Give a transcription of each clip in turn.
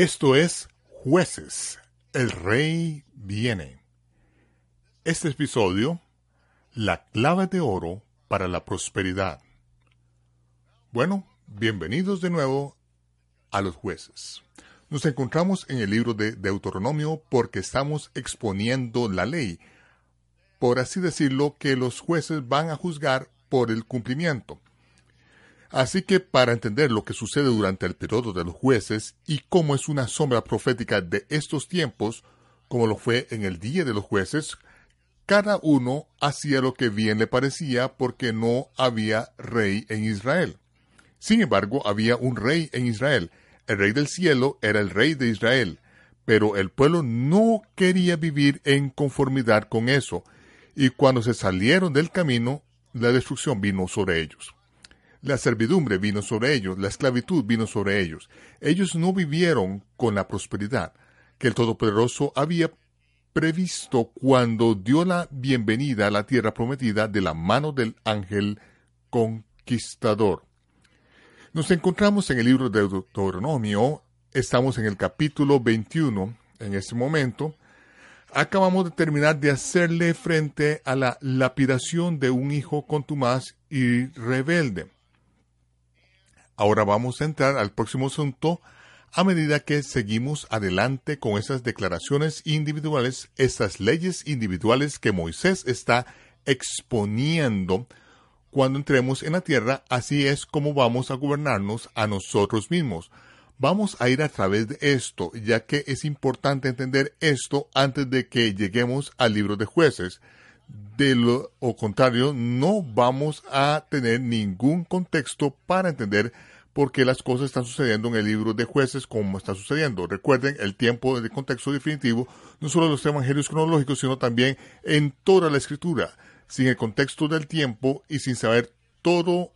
Esto es Jueces. El Rey viene. Este episodio, La clave de oro para la prosperidad. Bueno, bienvenidos de nuevo a los jueces. Nos encontramos en el libro de Deuteronomio porque estamos exponiendo la ley, por así decirlo, que los jueces van a juzgar por el cumplimiento. Así que para entender lo que sucede durante el periodo de los jueces y cómo es una sombra profética de estos tiempos, como lo fue en el día de los jueces, cada uno hacía lo que bien le parecía porque no había rey en Israel. Sin embargo, había un rey en Israel. El rey del cielo era el rey de Israel, pero el pueblo no quería vivir en conformidad con eso, y cuando se salieron del camino, la destrucción vino sobre ellos. La servidumbre vino sobre ellos, la esclavitud vino sobre ellos. Ellos no vivieron con la prosperidad que el Todopoderoso había previsto cuando dio la bienvenida a la tierra prometida de la mano del ángel conquistador. Nos encontramos en el libro de Deuteronomio, estamos en el capítulo 21 en este momento. Acabamos de terminar de hacerle frente a la lapidación de un hijo contumaz y rebelde. Ahora vamos a entrar al próximo asunto a medida que seguimos adelante con esas declaraciones individuales, esas leyes individuales que Moisés está exponiendo cuando entremos en la tierra, así es como vamos a gobernarnos a nosotros mismos. Vamos a ir a través de esto, ya que es importante entender esto antes de que lleguemos al libro de jueces. De lo contrario, no vamos a tener ningún contexto para entender porque las cosas están sucediendo en el libro de jueces como está sucediendo. Recuerden el tiempo de contexto definitivo, no solo en los evangelios cronológicos, sino también en toda la escritura. Sin el contexto del tiempo y sin saber todo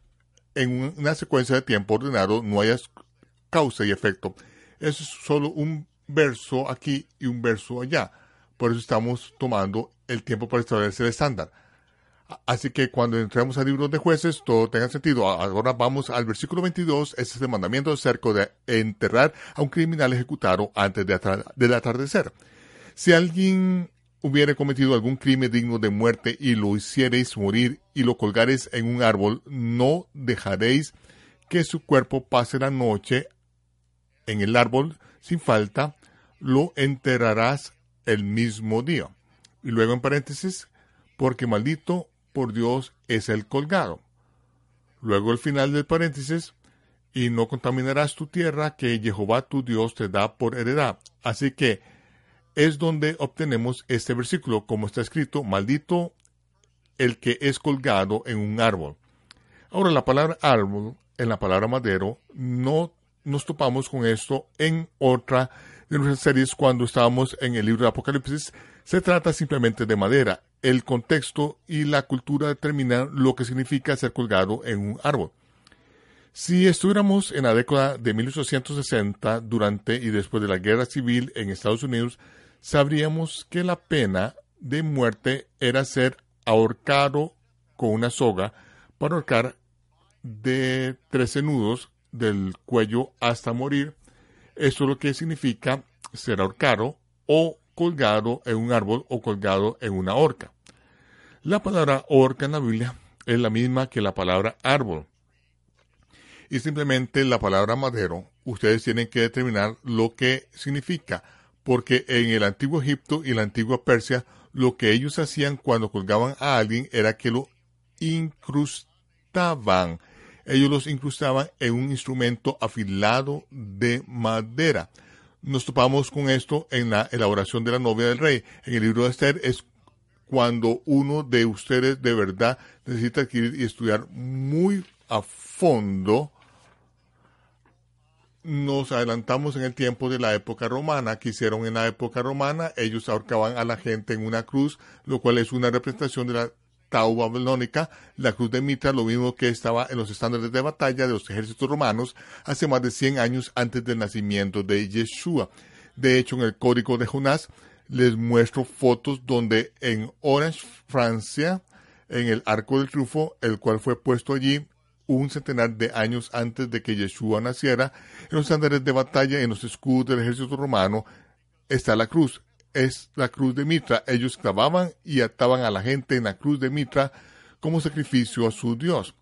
en una secuencia de tiempo ordenado, no hay causa y efecto. Eso es solo un verso aquí y un verso allá. Por eso estamos tomando el tiempo para establecer el estándar. Así que cuando entremos al libro de jueces, todo tenga sentido. Ahora vamos al versículo 22, ese es el mandamiento acerca de enterrar a un criminal ejecutado antes de del atardecer. Si alguien hubiera cometido algún crimen digno de muerte y lo hiciereis morir y lo colgareis en un árbol, no dejaréis que su cuerpo pase la noche en el árbol sin falta, lo enterrarás el mismo día. Y luego en paréntesis, porque maldito por Dios es el colgado. Luego el final del paréntesis, y no contaminarás tu tierra que Jehová tu Dios te da por heredad. Así que es donde obtenemos este versículo, como está escrito, maldito el que es colgado en un árbol. Ahora la palabra árbol, en la palabra madero, no nos topamos con esto en otra de nuestras series cuando estábamos en el libro de Apocalipsis. Se trata simplemente de madera el contexto y la cultura determinan lo que significa ser colgado en un árbol. Si estuviéramos en la década de 1860, durante y después de la guerra civil en Estados Unidos, sabríamos que la pena de muerte era ser ahorcado con una soga para ahorcar de 13 nudos del cuello hasta morir. Esto es lo que significa ser ahorcado o colgado en un árbol o colgado en una horca. La palabra horca en la Biblia es la misma que la palabra árbol. Y simplemente la palabra madero, ustedes tienen que determinar lo que significa, porque en el antiguo Egipto y la antigua Persia, lo que ellos hacían cuando colgaban a alguien era que lo incrustaban. Ellos los incrustaban en un instrumento afilado de madera. Nos topamos con esto en la elaboración de la novia del rey. En el libro de Esther es cuando uno de ustedes de verdad necesita adquirir y estudiar muy a fondo nos adelantamos en el tiempo de la época romana. que hicieron en la época romana? Ellos ahorcaban a la gente en una cruz, lo cual es una representación de la Tau babilónica, la cruz de Mitra, lo mismo que estaba en los estándares de batalla de los ejércitos romanos hace más de 100 años antes del nacimiento de Yeshua. De hecho, en el código de Jonás les muestro fotos donde en Orange, Francia, en el Arco del Triunfo, el cual fue puesto allí un centenar de años antes de que Yeshua naciera, en los estándares de batalla, en los escudos del ejército romano, está la cruz. Es la cruz de Mitra. Ellos clavaban y ataban a la gente en la cruz de Mitra como sacrificio a su Dios.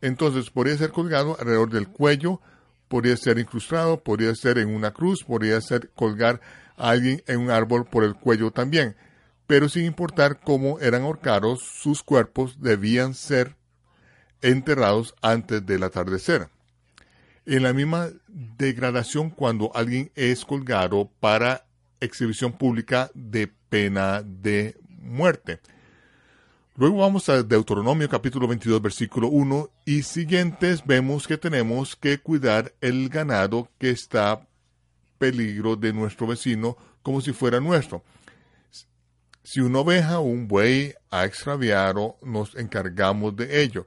Entonces podría ser colgado alrededor del cuello, podría ser incrustado, podría ser en una cruz, podría ser colgar alguien en un árbol por el cuello también. Pero sin importar cómo eran ahorcados, sus cuerpos debían ser enterrados antes del atardecer. En la misma degradación cuando alguien es colgado para exhibición pública de pena de muerte. Luego vamos a Deuteronomio capítulo 22 versículo 1 y siguientes vemos que tenemos que cuidar el ganado que está peligro de nuestro vecino como si fuera nuestro. Si una oveja o un buey ha extraviado, nos encargamos de ello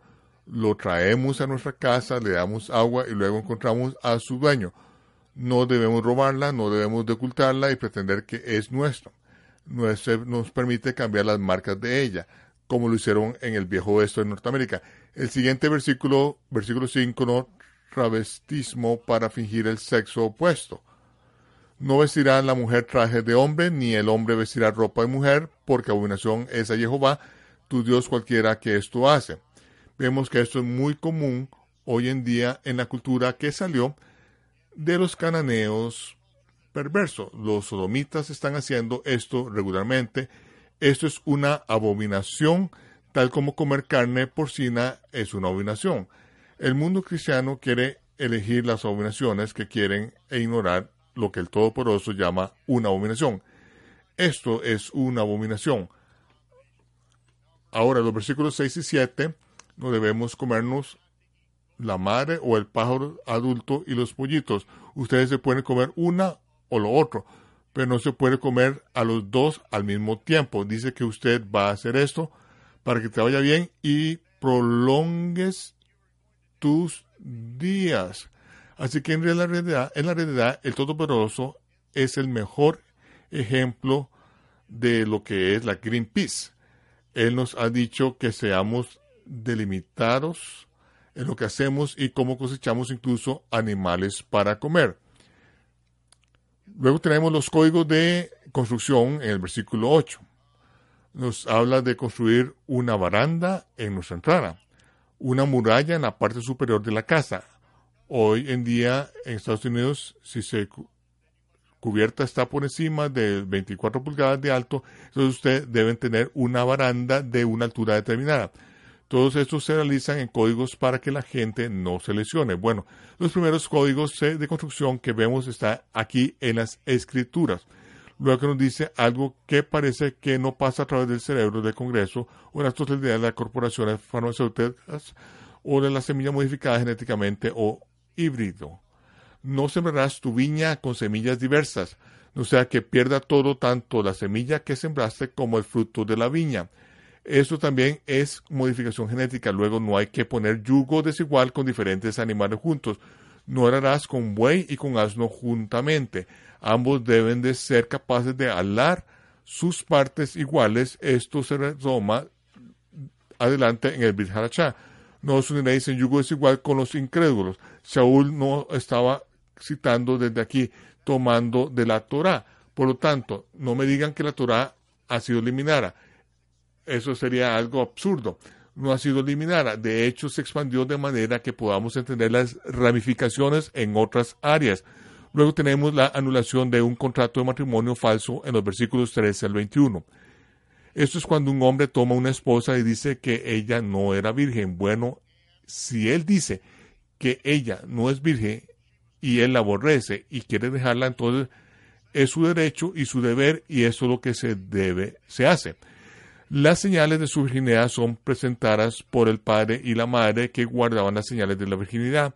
lo traemos a nuestra casa, le damos agua y luego encontramos a su dueño. No debemos robarla, no debemos de ocultarla y pretender que es nuestra. No nos permite cambiar las marcas de ella, como lo hicieron en el viejo oeste de Norteamérica. El siguiente versículo, versículo 5, no travestismo para fingir el sexo opuesto. No vestirá la mujer traje de hombre, ni el hombre vestirá ropa de mujer, porque abominación es a Jehová, tu Dios cualquiera que esto hace Vemos que esto es muy común hoy en día en la cultura que salió de los cananeos perversos. Los sodomitas están haciendo esto regularmente. Esto es una abominación, tal como comer carne porcina es una abominación. El mundo cristiano quiere elegir las abominaciones que quieren e ignorar lo que el Todopoderoso llama una abominación. Esto es una abominación. Ahora, los versículos 6 y 7 no debemos comernos la madre o el pájaro adulto y los pollitos. Ustedes se pueden comer una o lo otro, pero no se puede comer a los dos al mismo tiempo. Dice que usted va a hacer esto para que te vaya bien y prolongues tus días. Así que en la realidad, en la realidad el Todopoderoso es el mejor ejemplo de lo que es la Greenpeace. Él nos ha dicho que seamos delimitados en lo que hacemos y cómo cosechamos incluso animales para comer. Luego tenemos los códigos de construcción en el versículo 8. Nos habla de construir una baranda en nuestra entrada, una muralla en la parte superior de la casa. Hoy en día en Estados Unidos, si se cubierta está por encima de 24 pulgadas de alto, entonces usted debe tener una baranda de una altura determinada. Todos estos se realizan en códigos para que la gente no se lesione. Bueno, los primeros códigos de construcción que vemos está aquí en las escrituras. Luego que nos dice algo que parece que no pasa a través del cerebro del Congreso o las totalidad de las corporaciones farmacéuticas o de la semilla modificada genéticamente o híbrido. No sembrarás tu viña con semillas diversas, no sea que pierda todo tanto la semilla que sembraste como el fruto de la viña. Esto también es modificación genética. Luego no hay que poner yugo desigual con diferentes animales juntos. No harás con buey y con asno juntamente. Ambos deben de ser capaces de alar sus partes iguales. Esto se retoma adelante en el Brit No os uniréis en yugo desigual con los incrédulos. Saúl no estaba citando desde aquí, tomando de la Torah. Por lo tanto, no me digan que la Torah ha sido eliminada eso sería algo absurdo. No ha sido eliminada. De hecho, se expandió de manera que podamos entender las ramificaciones en otras áreas. Luego tenemos la anulación de un contrato de matrimonio falso en los versículos 13 al 21. Esto es cuando un hombre toma una esposa y dice que ella no era virgen. Bueno, si él dice que ella no es virgen y él la aborrece y quiere dejarla, entonces es su derecho y su deber y eso es lo que se debe, se hace. Las señales de su virginidad son presentadas por el padre y la madre que guardaban las señales de la virginidad,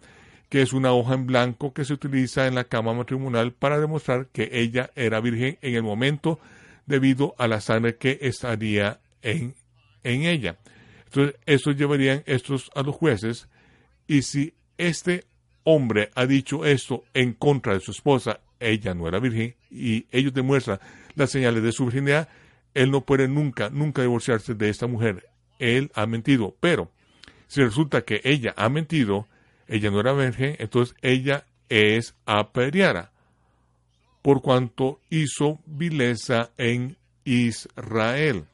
que es una hoja en blanco que se utiliza en la cama matrimonial para demostrar que ella era virgen en el momento debido a la sangre que estaría en, en ella. Entonces, estos llevarían estos a los jueces y si este hombre ha dicho esto en contra de su esposa, ella no era virgen, y ellos demuestran las señales de su virginidad, él no puede nunca, nunca divorciarse de esta mujer. Él ha mentido. Pero si resulta que ella ha mentido, ella no era virgen, entonces ella es apedreada, por cuanto hizo vileza en Israel.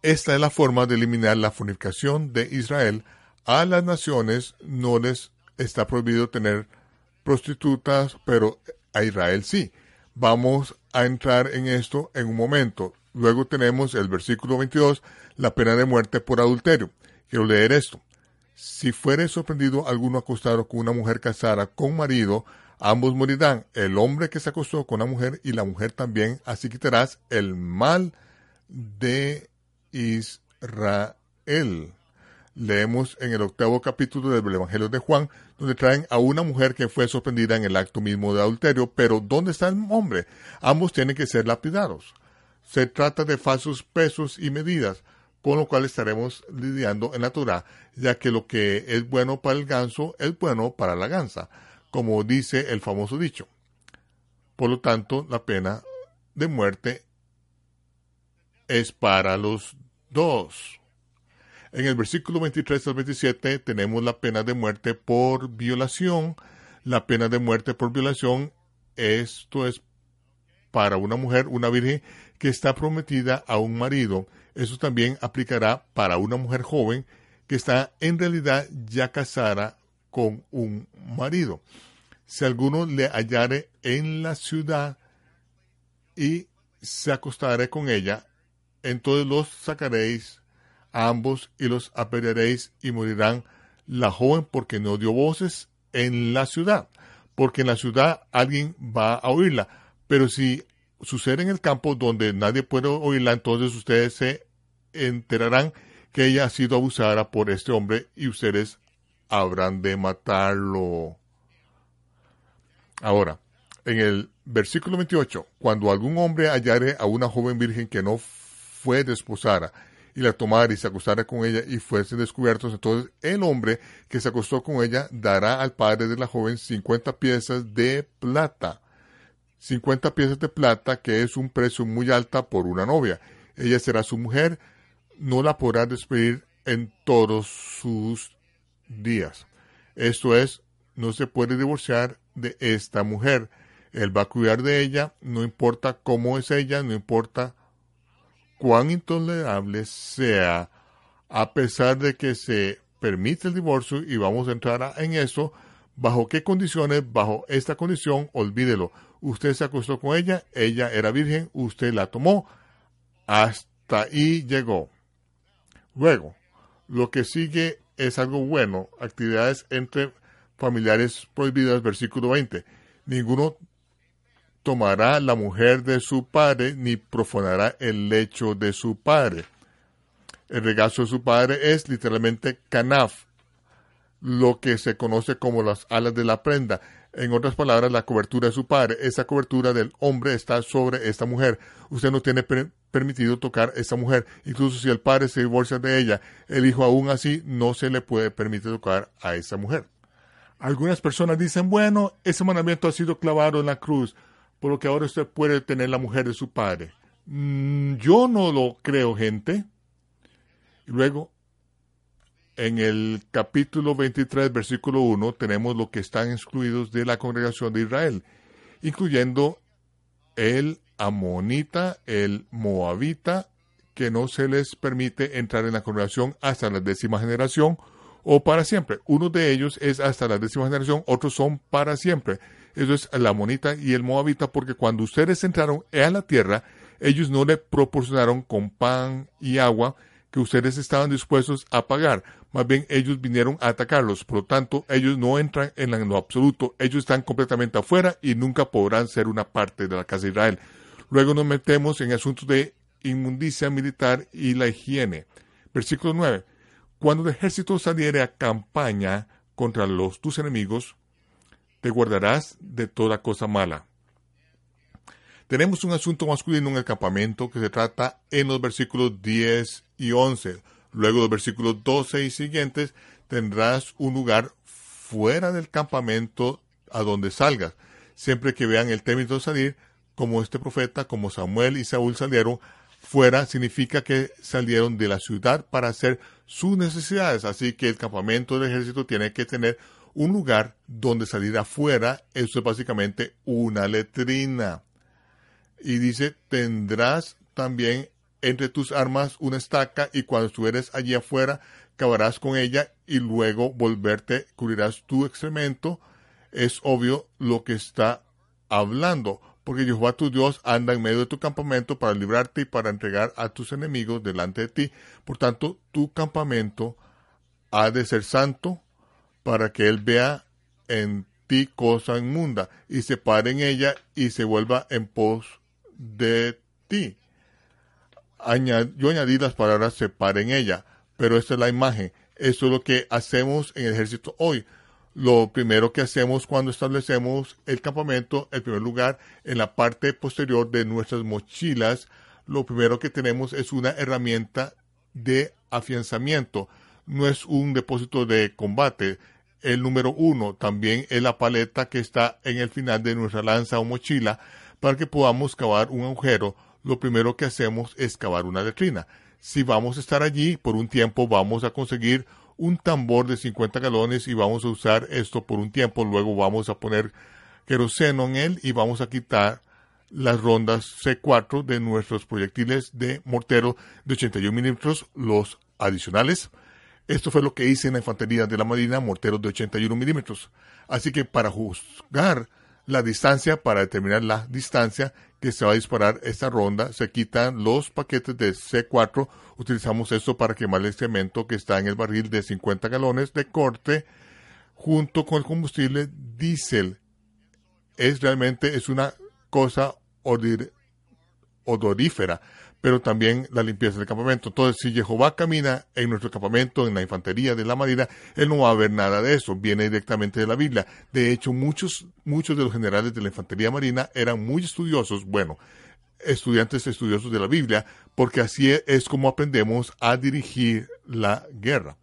Esta es la forma de eliminar la fornicación de Israel a las naciones no les está prohibido tener prostitutas, pero a Israel sí. Vamos a entrar en esto en un momento. Luego tenemos el versículo 22, la pena de muerte por adulterio. Quiero leer esto. Si fuere sorprendido alguno acostado con una mujer casada con marido, ambos morirán, el hombre que se acostó con la mujer y la mujer también, así quitarás el mal de Israel leemos en el octavo capítulo del Evangelio de Juan, donde traen a una mujer que fue sorprendida en el acto mismo de adulterio, pero ¿dónde está el hombre? Ambos tienen que ser lapidados. Se trata de falsos pesos y medidas, con lo cual estaremos lidiando en la Torah, ya que lo que es bueno para el ganso es bueno para la gansa, como dice el famoso dicho. Por lo tanto, la pena de muerte es para los dos. En el versículo 23 al 27 tenemos la pena de muerte por violación. La pena de muerte por violación, esto es para una mujer, una virgen que está prometida a un marido. Eso también aplicará para una mujer joven que está en realidad ya casada con un marido. Si alguno le hallare en la ciudad y se acostare con ella, entonces los sacaréis ambos y los apedrearéis y morirán la joven porque no dio voces en la ciudad, porque en la ciudad alguien va a oírla, pero si sucede en el campo donde nadie puede oírla, entonces ustedes se enterarán que ella ha sido abusada por este hombre y ustedes habrán de matarlo. Ahora, en el versículo 28, cuando algún hombre hallare a una joven virgen que no fue desposada y la tomara y se acostara con ella y fuesen descubiertos, entonces el hombre que se acostó con ella dará al padre de la joven 50 piezas de plata. 50 piezas de plata, que es un precio muy alta por una novia. Ella será su mujer, no la podrá despedir en todos sus días. Esto es, no se puede divorciar de esta mujer. Él va a cuidar de ella, no importa cómo es ella, no importa cuán intolerable sea, a pesar de que se permite el divorcio, y vamos a entrar en eso, bajo qué condiciones, bajo esta condición, olvídelo. Usted se acostó con ella, ella era virgen, usted la tomó, hasta ahí llegó. Luego, lo que sigue es algo bueno, actividades entre familiares prohibidas, versículo 20. Ninguno tomará la mujer de su padre, ni profanará el lecho de su padre. El regazo de su padre es literalmente canaf, lo que se conoce como las alas de la prenda. En otras palabras, la cobertura de su padre. Esa cobertura del hombre está sobre esta mujer. Usted no tiene permitido tocar a esta mujer. Incluso si el padre se divorcia de ella, el hijo aún así no se le puede permitir tocar a esa mujer. Algunas personas dicen, bueno, ese mandamiento ha sido clavado en la cruz por lo que ahora usted puede tener la mujer de su padre. Mm, yo no lo creo, gente. Luego, en el capítulo 23, versículo 1, tenemos lo que están excluidos de la congregación de Israel, incluyendo el amonita, el moabita, que no se les permite entrar en la congregación hasta la décima generación o para siempre. Uno de ellos es hasta la décima generación, otros son para siempre. Eso es la monita y el moabita, porque cuando ustedes entraron a la tierra, ellos no le proporcionaron con pan y agua, que ustedes estaban dispuestos a pagar. Más bien ellos vinieron a atacarlos. Por lo tanto, ellos no entran en lo absoluto. Ellos están completamente afuera y nunca podrán ser una parte de la casa de Israel. Luego nos metemos en asuntos de inmundicia militar y la higiene. Versículo 9. Cuando el ejército saliere a campaña contra los tus enemigos, te guardarás de toda cosa mala. Tenemos un asunto masculino en el campamento que se trata en los versículos 10 y 11. Luego los versículos 12 y siguientes tendrás un lugar fuera del campamento a donde salgas. Siempre que vean el término salir, como este profeta, como Samuel y Saúl salieron, fuera significa que salieron de la ciudad para hacer sus necesidades. Así que el campamento del ejército tiene que tener un lugar donde salir afuera. Eso es básicamente una letrina. Y dice, tendrás también entre tus armas una estaca y cuando estuvieres allí afuera, cavarás con ella y luego volverte, cubrirás tu excremento. Es obvio lo que está hablando porque Jehová tu Dios anda en medio de tu campamento para librarte y para entregar a tus enemigos delante de ti. Por tanto, tu campamento ha de ser santo para que Él vea en ti cosa inmunda y se pare en ella y se vuelva en pos de ti. yo añadí las palabras se pare en ella, pero esta es la imagen. Eso es lo que hacemos en el ejército hoy lo primero que hacemos cuando establecemos el campamento, en primer lugar, en la parte posterior de nuestras mochilas, lo primero que tenemos es una herramienta de afianzamiento. No es un depósito de combate. El número uno también es la paleta que está en el final de nuestra lanza o mochila para que podamos cavar un agujero. Lo primero que hacemos es cavar una letrina. Si vamos a estar allí por un tiempo, vamos a conseguir un tambor de 50 galones y vamos a usar esto por un tiempo. Luego vamos a poner queroseno en él y vamos a quitar las rondas C4 de nuestros proyectiles de mortero de 81 milímetros, los adicionales. Esto fue lo que hice en la infantería de la Marina, morteros de 81 milímetros. Así que para juzgar la distancia, para determinar la distancia que se va a disparar esta ronda, se quitan los paquetes de C4. Utilizamos esto para quemar el excremento que está en el barril de 50 galones de corte junto con el combustible diésel. Es realmente es una cosa odorífera pero también la limpieza del campamento. Entonces, si Jehová camina en nuestro campamento, en la infantería de la Marina, él no va a ver nada de eso, viene directamente de la Biblia. De hecho, muchos, muchos de los generales de la infantería marina eran muy estudiosos, bueno, estudiantes estudiosos de la Biblia, porque así es como aprendemos a dirigir la guerra.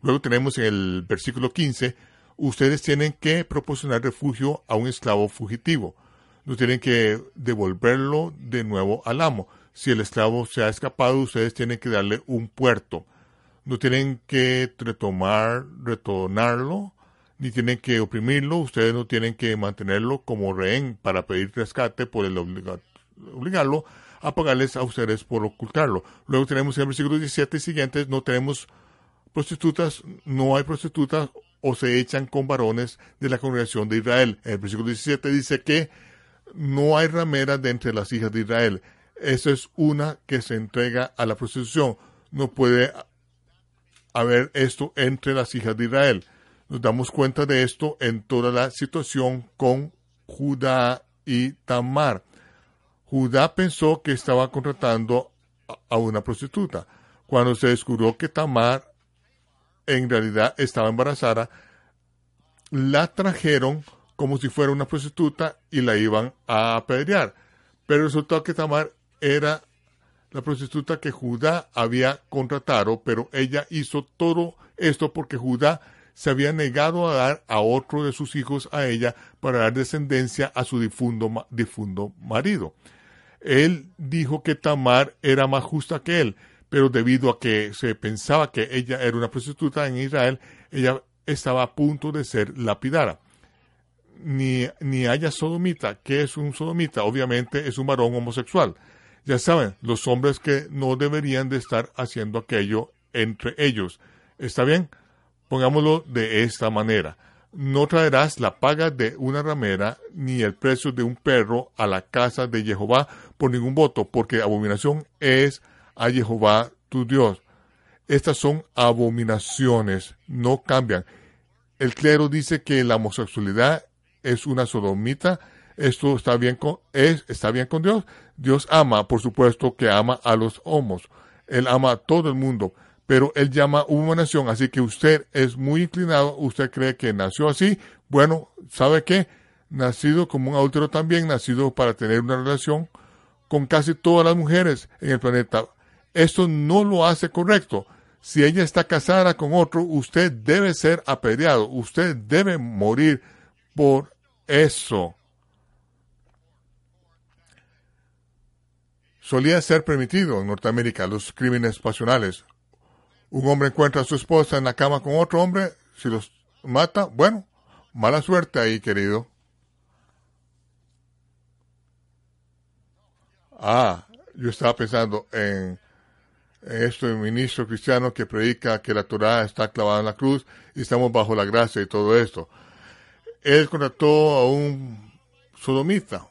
Luego tenemos en el versículo 15, ustedes tienen que proporcionar refugio a un esclavo fugitivo. No tienen que devolverlo de nuevo al amo si el esclavo se ha escapado, ustedes tienen que darle un puerto. No tienen que retomar, retornarlo, ni tienen que oprimirlo, ustedes no tienen que mantenerlo como rehén para pedir rescate por el obligarlo a pagarles a ustedes por ocultarlo. Luego tenemos en el versículo 17 y siguientes, no tenemos prostitutas, no hay prostitutas o se echan con varones de la congregación de Israel. En el versículo 17 dice que no hay rameras de entre las hijas de Israel. Esa es una que se entrega a la prostitución. No puede haber esto entre las hijas de Israel. Nos damos cuenta de esto en toda la situación con Judá y Tamar. Judá pensó que estaba contratando a una prostituta. Cuando se descubrió que Tamar en realidad estaba embarazada, la trajeron como si fuera una prostituta y la iban a apedrear. Pero resultó que Tamar era la prostituta que Judá había contratado, pero ella hizo todo esto porque Judá se había negado a dar a otro de sus hijos a ella para dar descendencia a su difundo, difundo marido. Él dijo que Tamar era más justa que él, pero debido a que se pensaba que ella era una prostituta en Israel, ella estaba a punto de ser lapidada. Ni, ni haya sodomita. ¿Qué es un sodomita? Obviamente es un varón homosexual. Ya saben, los hombres que no deberían de estar haciendo aquello entre ellos. ¿Está bien? Pongámoslo de esta manera. No traerás la paga de una ramera ni el precio de un perro a la casa de Jehová por ningún voto, porque abominación es a Jehová tu Dios. Estas son abominaciones, no cambian. El clero dice que la homosexualidad es una sodomita. Esto está bien con, es, está bien con Dios. Dios ama, por supuesto, que ama a los homos. Él ama a todo el mundo, pero él llama una nación, así que usted es muy inclinado, usted cree que nació así. Bueno, ¿sabe qué? Nacido como un adúltero también, nacido para tener una relación con casi todas las mujeres en el planeta. Esto no lo hace correcto. Si ella está casada con otro, usted debe ser apedreado, usted debe morir por eso. Solía ser permitido en Norteamérica los crímenes pasionales. Un hombre encuentra a su esposa en la cama con otro hombre, si los mata, bueno, mala suerte ahí, querido. Ah, yo estaba pensando en, este ministro cristiano que predica que la Torah está clavada en la cruz y estamos bajo la gracia y todo esto. Él contrató a un sodomita,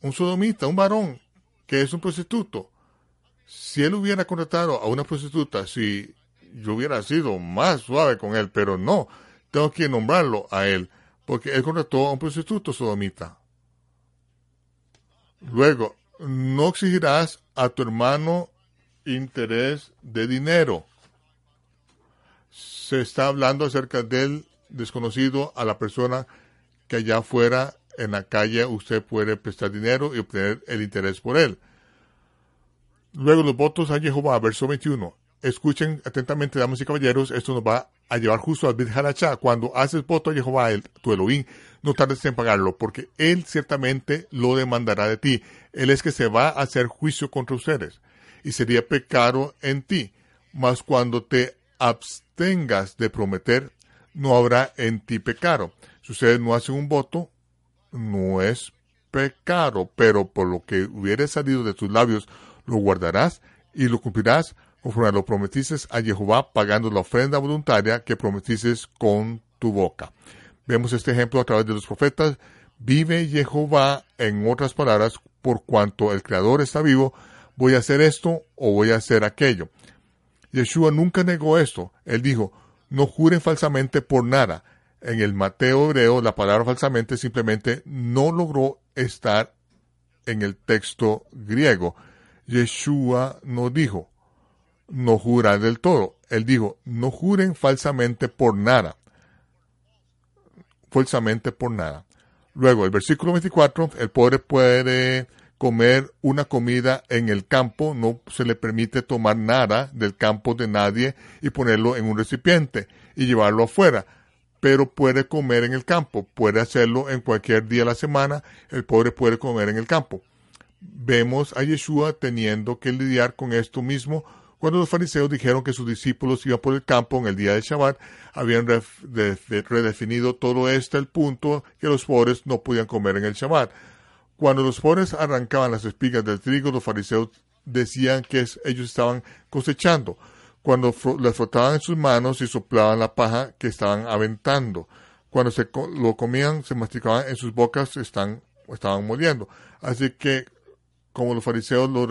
un sodomita, un varón que es un prostituto. Si él hubiera contratado a una prostituta, si yo hubiera sido más suave con él, pero no, tengo que nombrarlo a él, porque él contrató a un prostituto sodomita. Luego, no exigirás a tu hermano interés de dinero. Se está hablando acerca del desconocido a la persona que allá afuera en la calle usted puede prestar dinero y obtener el interés por él. Luego los votos a Jehová, verso 21. Escuchen atentamente, damas y caballeros, esto nos va a llevar justo al Bit Cuando haces voto a Jehová, el, tu Elohim, no tardes en pagarlo, porque Él ciertamente lo demandará de ti. Él es que se va a hacer juicio contra ustedes, y sería pecado en ti. Mas cuando te abstengas de prometer, no habrá en ti pecado. Si ustedes no hacen un voto, no es pecado, pero por lo que hubiere salido de tus labios, lo guardarás y lo cumplirás conforme lo prometiste a Jehová, pagando la ofrenda voluntaria que prometiste con tu boca. Vemos este ejemplo a través de los profetas. Vive Jehová, en otras palabras, por cuanto el Creador está vivo, voy a hacer esto o voy a hacer aquello. Yeshua nunca negó esto. Él dijo, no juren falsamente por nada. En el Mateo hebreo, la palabra falsamente simplemente no logró estar en el texto griego. Yeshua no dijo, no jurar del todo. Él dijo, no juren falsamente por nada. Falsamente por nada. Luego, el versículo 24, el pobre puede comer una comida en el campo, no se le permite tomar nada del campo de nadie y ponerlo en un recipiente y llevarlo afuera, pero puede comer en el campo, puede hacerlo en cualquier día de la semana, el pobre puede comer en el campo. Vemos a Yeshua teniendo que lidiar con esto mismo cuando los fariseos dijeron que sus discípulos iban por el campo en el día de Shabbat, habían redefinido todo este el punto que los pobres no podían comer en el Shabbat. Cuando los pobres arrancaban las espigas del trigo, los fariseos decían que ellos estaban cosechando. Cuando les frotaban en sus manos y soplaban la paja que estaban aventando. Cuando se lo comían, se masticaban en sus bocas, están, estaban moliendo. Así que, como los fariseos lo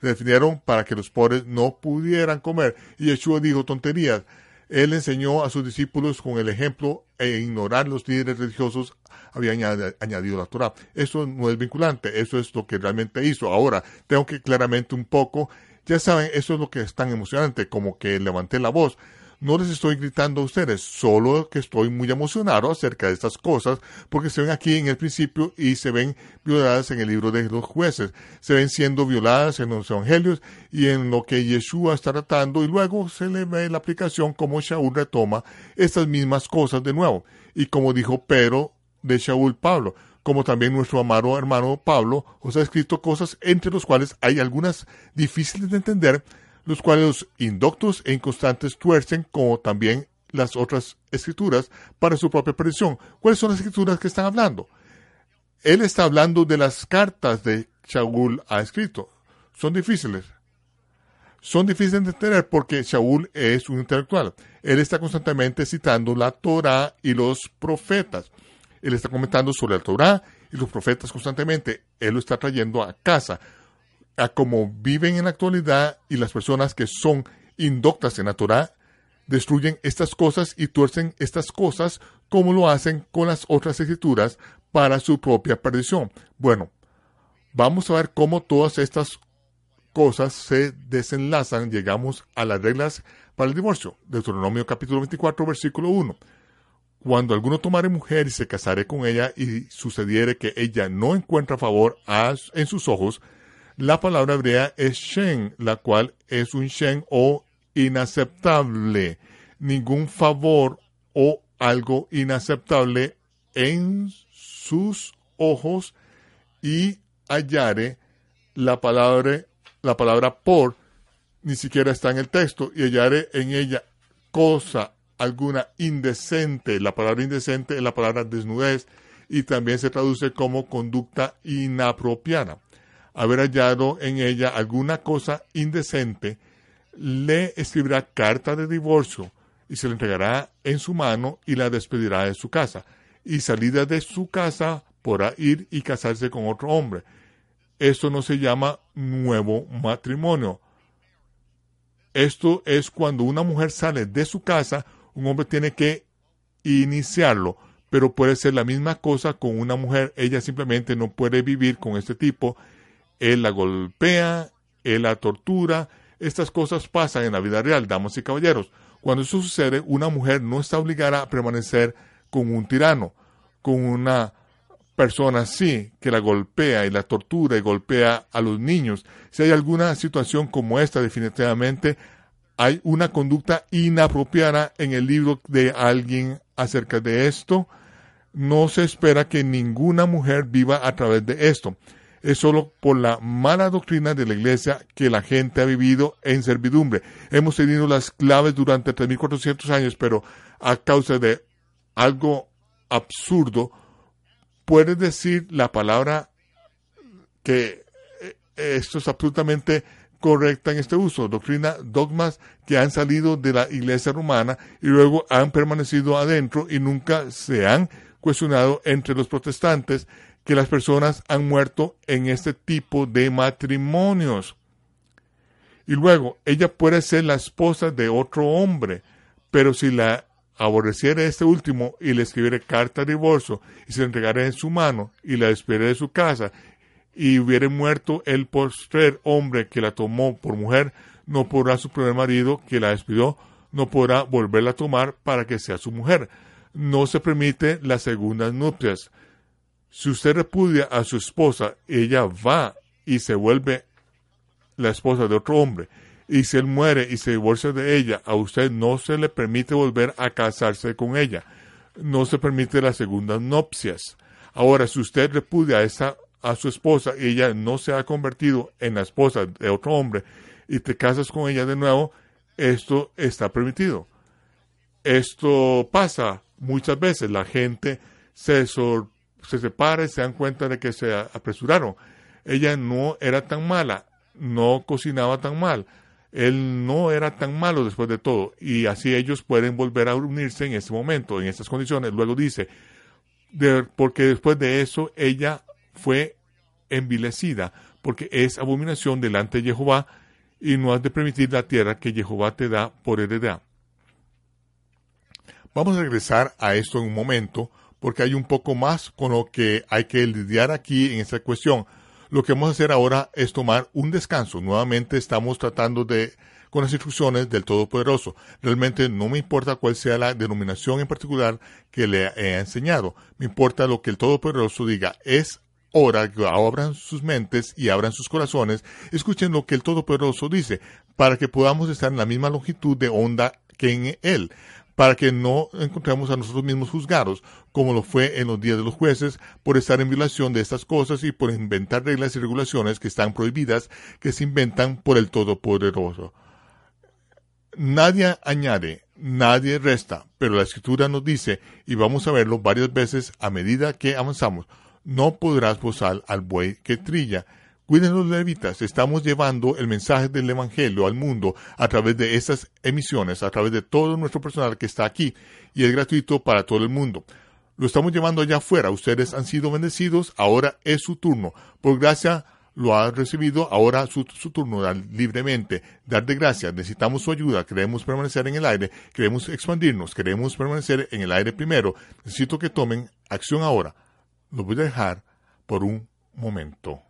definieron para que los pobres no pudieran comer. Y Yeshua dijo tonterías. Él enseñó a sus discípulos con el ejemplo e ignorar los líderes religiosos había añadido la Torah. Eso no es vinculante, eso es lo que realmente hizo. Ahora, tengo que claramente un poco, ya saben, eso es lo que es tan emocionante, como que levanté la voz. No les estoy gritando a ustedes, solo que estoy muy emocionado acerca de estas cosas, porque se ven aquí en el principio y se ven violadas en el libro de los jueces, se ven siendo violadas en los evangelios y en lo que Yeshua está tratando, y luego se le ve la aplicación como Shaul retoma estas mismas cosas de nuevo. Y como dijo Pedro de Shaul Pablo, como también nuestro amado hermano Pablo os ha escrito cosas entre los cuales hay algunas difíciles de entender, los cuales los indoctos e inconstantes tuercen, como también las otras escrituras, para su propia perdición. ¿Cuáles son las escrituras que están hablando? Él está hablando de las cartas de Shaul ha escrito. Son difíciles. Son difíciles de entender porque Shaul es un intelectual. Él está constantemente citando la Torah y los profetas. Él está comentando sobre la Torah y los profetas constantemente. Él lo está trayendo a casa a cómo viven en la actualidad y las personas que son indoctas en la Torah destruyen estas cosas y tuercen estas cosas como lo hacen con las otras escrituras para su propia perdición. Bueno, vamos a ver cómo todas estas cosas se desenlazan. Llegamos a las reglas para el divorcio. Deuteronomio capítulo 24, versículo 1. Cuando alguno tomare mujer y se casare con ella y sucediere que ella no encuentra favor en sus ojos, la palabra hebrea es shen, la cual es un shen o inaceptable. Ningún favor o algo inaceptable en sus ojos y hallare la palabra, la palabra por, ni siquiera está en el texto, y hallare en ella cosa alguna indecente. La palabra indecente es la palabra desnudez y también se traduce como conducta inapropiada. Haber hallado en ella alguna cosa indecente, le escribirá carta de divorcio y se le entregará en su mano y la despedirá de su casa. Y salida de su casa podrá ir y casarse con otro hombre. Esto no se llama nuevo matrimonio. Esto es cuando una mujer sale de su casa un hombre tiene que iniciarlo, pero puede ser la misma cosa con una mujer. Ella simplemente no puede vivir con este tipo. Él la golpea, él la tortura. Estas cosas pasan en la vida real, damas y caballeros. Cuando eso sucede, una mujer no está obligada a permanecer con un tirano, con una persona así, que la golpea y la tortura y golpea a los niños. Si hay alguna situación como esta, definitivamente hay una conducta inapropiada en el libro de alguien acerca de esto. No se espera que ninguna mujer viva a través de esto. Es solo por la mala doctrina de la iglesia que la gente ha vivido en servidumbre. Hemos tenido las claves durante 3.400 años, pero a causa de algo absurdo, puede decir la palabra que eh, esto es absolutamente correcta en este uso, doctrina, dogmas que han salido de la iglesia romana y luego han permanecido adentro y nunca se han cuestionado entre los protestantes que las personas han muerto en este tipo de matrimonios. Y luego, ella puede ser la esposa de otro hombre, pero si la aborreciera este último y le escribiera carta de divorcio y se la entregara en su mano y la despediera de su casa y hubiere muerto el postrer hombre que la tomó por mujer, no podrá su primer marido que la despidió, no podrá volverla a tomar para que sea su mujer. No se permite las segundas nupcias. Si usted repudia a su esposa, ella va y se vuelve la esposa de otro hombre. Y si él muere y se divorcia de ella, a usted no se le permite volver a casarse con ella. No se permite las segundas nupcias. Ahora, si usted repudia a esa a su esposa y ella no se ha convertido en la esposa de otro hombre y te casas con ella de nuevo, esto está permitido. Esto pasa muchas veces. La gente se, se separa y se dan cuenta de que se apresuraron. Ella no era tan mala, no cocinaba tan mal. Él no era tan malo después de todo. Y así ellos pueden volver a unirse en este momento, en estas condiciones. Luego dice, porque después de eso ella fue envilecida, porque es abominación delante de Jehová, y no has de permitir la tierra que Jehová te da por heredad. Vamos a regresar a esto en un momento, porque hay un poco más con lo que hay que lidiar aquí en esta cuestión. Lo que vamos a hacer ahora es tomar un descanso. Nuevamente estamos tratando de con las instrucciones del Todopoderoso. Realmente no me importa cuál sea la denominación en particular que le he enseñado. Me importa lo que el Todopoderoso diga. Es Ahora que abran sus mentes y abran sus corazones, escuchen lo que el Todopoderoso dice, para que podamos estar en la misma longitud de onda que en Él, para que no encontremos a nosotros mismos juzgados, como lo fue en los días de los jueces, por estar en violación de estas cosas y por inventar reglas y regulaciones que están prohibidas, que se inventan por el Todopoderoso. Nadie añade, nadie resta, pero la Escritura nos dice, y vamos a verlo varias veces a medida que avanzamos, no podrás posar al buey que trilla. Cuiden los levitas, estamos llevando el mensaje del Evangelio al mundo a través de estas emisiones, a través de todo nuestro personal que está aquí, y es gratuito para todo el mundo. Lo estamos llevando allá afuera, ustedes han sido bendecidos, ahora es su turno. Por gracia lo ha recibido, ahora su, su turno, dar libremente, dar de gracias, necesitamos su ayuda, queremos permanecer en el aire, queremos expandirnos, queremos permanecer en el aire primero, necesito que tomen acción ahora. Lo voy a dejar por un momento.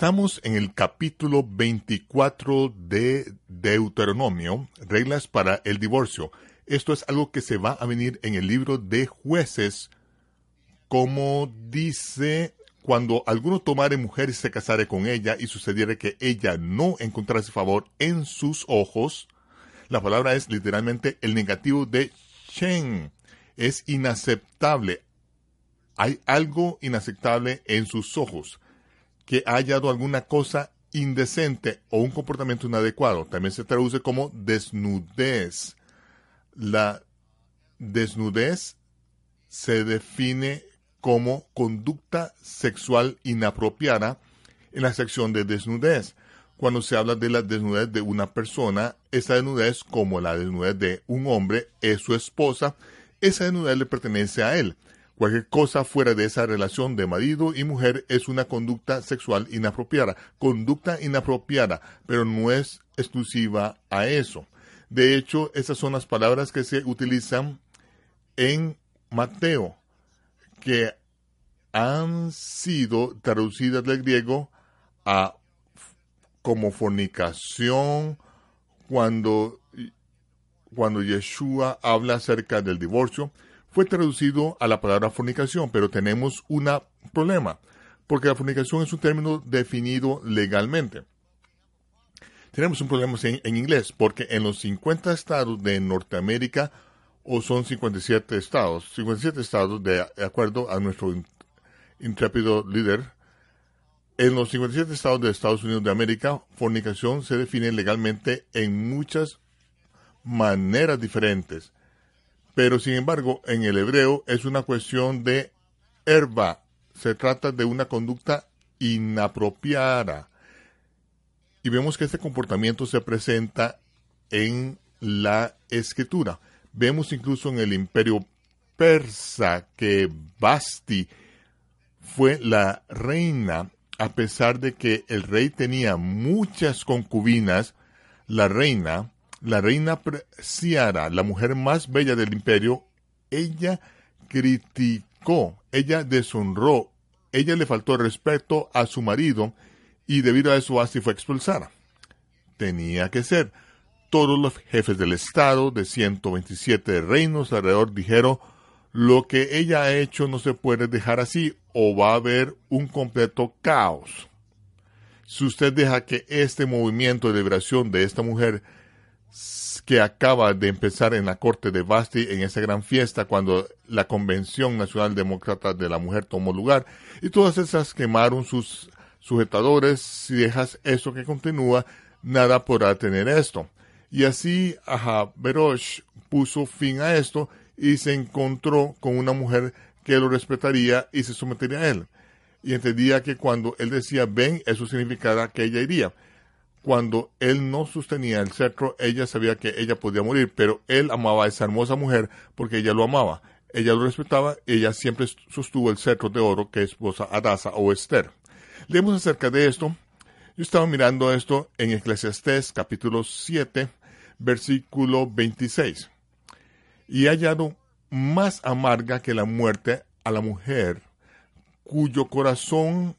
Estamos en el capítulo 24 de Deuteronomio, reglas para el divorcio. Esto es algo que se va a venir en el libro de jueces, como dice, cuando alguno tomare mujer y se casare con ella y sucediere que ella no encontrase favor en sus ojos, la palabra es literalmente el negativo de Shen. Es inaceptable. Hay algo inaceptable en sus ojos que ha hallado alguna cosa indecente o un comportamiento inadecuado. También se traduce como desnudez. La desnudez se define como conducta sexual inapropiada en la sección de desnudez. Cuando se habla de la desnudez de una persona, esa desnudez, como la desnudez de un hombre, es su esposa, esa desnudez le pertenece a él. Cualquier cosa fuera de esa relación de marido y mujer es una conducta sexual inapropiada. Conducta inapropiada, pero no es exclusiva a eso. De hecho, esas son las palabras que se utilizan en Mateo, que han sido traducidas del griego a como fornicación, cuando, cuando Yeshua habla acerca del divorcio, fue traducido a la palabra fornicación, pero tenemos un problema, porque la fornicación es un término definido legalmente. Tenemos un problema en, inglés, porque en los 50 estados de Norteamérica, o son 57 estados, 57 estados de acuerdo a nuestro intrépido líder, en los 57 estados de Estados Unidos de América, fornicación se define legalmente en muchas maneras diferentes pero sin embargo en el hebreo es una cuestión de herba, se trata de una conducta inapropiada. Y vemos que este comportamiento se presenta en la escritura. Vemos incluso en el imperio persa que Basti fue la reina, a pesar de que el rey tenía muchas concubinas, la reina la reina Ciara, la mujer más bella del imperio, ella criticó, ella deshonró, ella le faltó respeto a su marido y debido a eso así fue expulsada. Tenía que ser. Todos los jefes del Estado de 127 reinos alrededor dijeron, lo que ella ha hecho no se puede dejar así o va a haber un completo caos. Si usted deja que este movimiento de liberación de esta mujer que acaba de empezar en la corte de Basti en esa gran fiesta cuando la Convención Nacional Demócrata de la Mujer tomó lugar y todas esas quemaron sus sujetadores, si dejas eso que continúa, nada podrá tener esto. Y así Berosh puso fin a esto y se encontró con una mujer que lo respetaría y se sometería a él. Y entendía que cuando él decía ven, eso significaba que ella iría. Cuando él no sostenía el cetro, ella sabía que ella podía morir, pero él amaba a esa hermosa mujer porque ella lo amaba. Ella lo respetaba y ella siempre sostuvo el cetro de oro que es esposa Adasa o Esther. Leemos acerca de esto. Yo estaba mirando esto en Eclesiastés capítulo 7, versículo 26 y ha hallado más amarga que la muerte a la mujer cuyo corazón